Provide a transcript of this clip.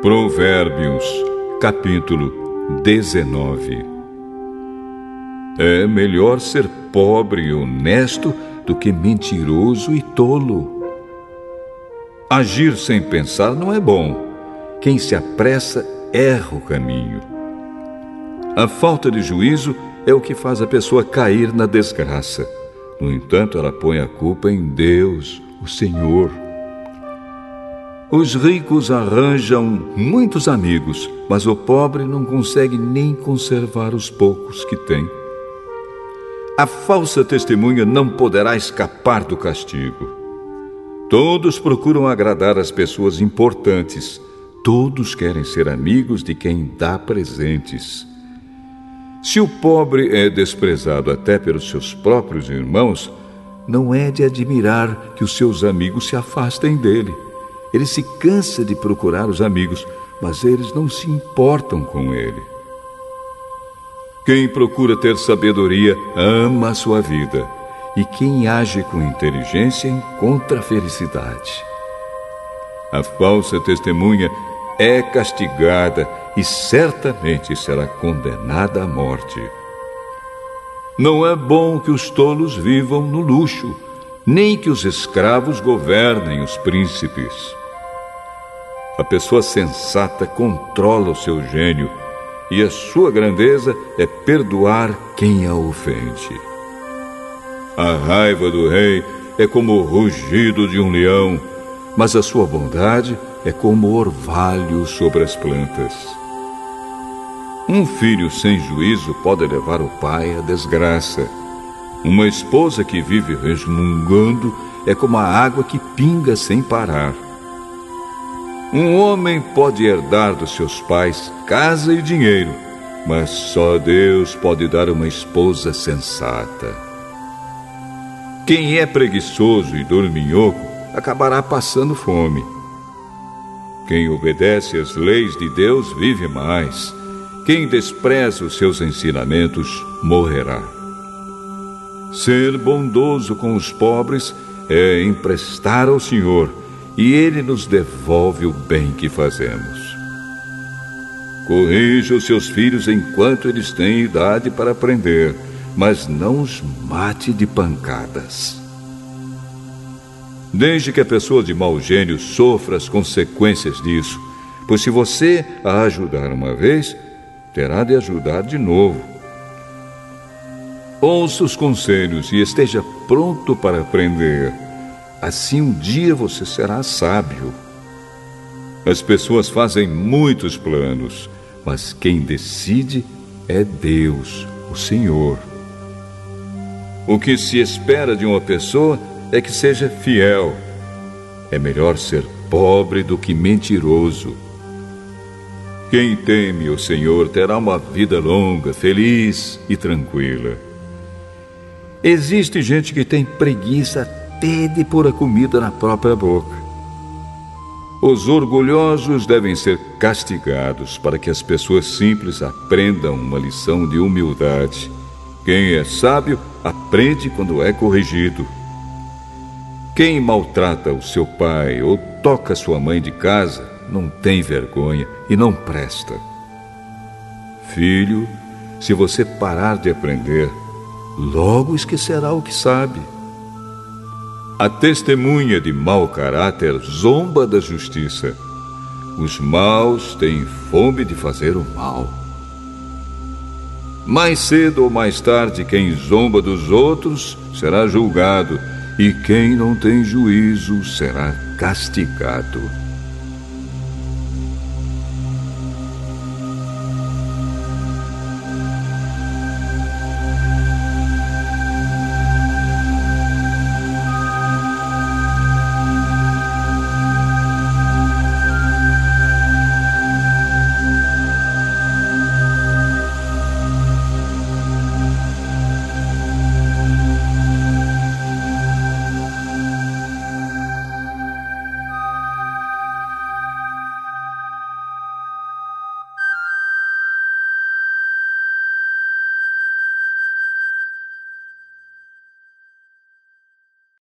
Provérbios, capítulo 19 É melhor ser pobre e honesto do que mentiroso e tolo. Agir sem pensar não é bom. Quem se apressa erra o caminho. A falta de juízo é o que faz a pessoa cair na desgraça. No entanto, ela põe a culpa em Deus, o Senhor. Os ricos arranjam muitos amigos, mas o pobre não consegue nem conservar os poucos que tem. A falsa testemunha não poderá escapar do castigo. Todos procuram agradar as pessoas importantes. Todos querem ser amigos de quem dá presentes. Se o pobre é desprezado até pelos seus próprios irmãos, não é de admirar que os seus amigos se afastem dele. Ele se cansa de procurar os amigos, mas eles não se importam com ele. Quem procura ter sabedoria ama a sua vida, e quem age com inteligência encontra felicidade. A falsa testemunha é castigada e certamente será condenada à morte. Não é bom que os tolos vivam no luxo, nem que os escravos governem os príncipes. A pessoa sensata controla o seu gênio e a sua grandeza é perdoar quem a ofende. A raiva do rei é como o rugido de um leão, mas a sua bondade é como orvalho sobre as plantas. Um filho sem juízo pode levar o pai à desgraça. Uma esposa que vive resmungando é como a água que pinga sem parar. Um homem pode herdar dos seus pais casa e dinheiro, mas só Deus pode dar uma esposa sensata. Quem é preguiçoso e dorminhoco acabará passando fome. Quem obedece às leis de Deus vive mais. Quem despreza os seus ensinamentos morrerá. Ser bondoso com os pobres é emprestar ao Senhor e Ele nos devolve o bem que fazemos. Corrija os seus filhos enquanto eles têm idade para aprender, mas não os mate de pancadas. Desde que a pessoa de mau gênio sofra as consequências disso, pois se você a ajudar uma vez, terá de ajudar de novo. Ouça os conselhos e esteja pronto para aprender Assim um dia você será sábio. As pessoas fazem muitos planos, mas quem decide é Deus, o Senhor. O que se espera de uma pessoa é que seja fiel. É melhor ser pobre do que mentiroso. Quem teme o Senhor terá uma vida longa, feliz e tranquila. Existe gente que tem preguiça até de pôr a comida na própria boca. Os orgulhosos devem ser castigados para que as pessoas simples aprendam uma lição de humildade. Quem é sábio aprende quando é corrigido. Quem maltrata o seu pai ou toca sua mãe de casa não tem vergonha e não presta. Filho, se você parar de aprender, logo esquecerá o que sabe. A testemunha de mau caráter zomba da justiça. Os maus têm fome de fazer o mal. Mais cedo ou mais tarde, quem zomba dos outros será julgado, e quem não tem juízo será castigado.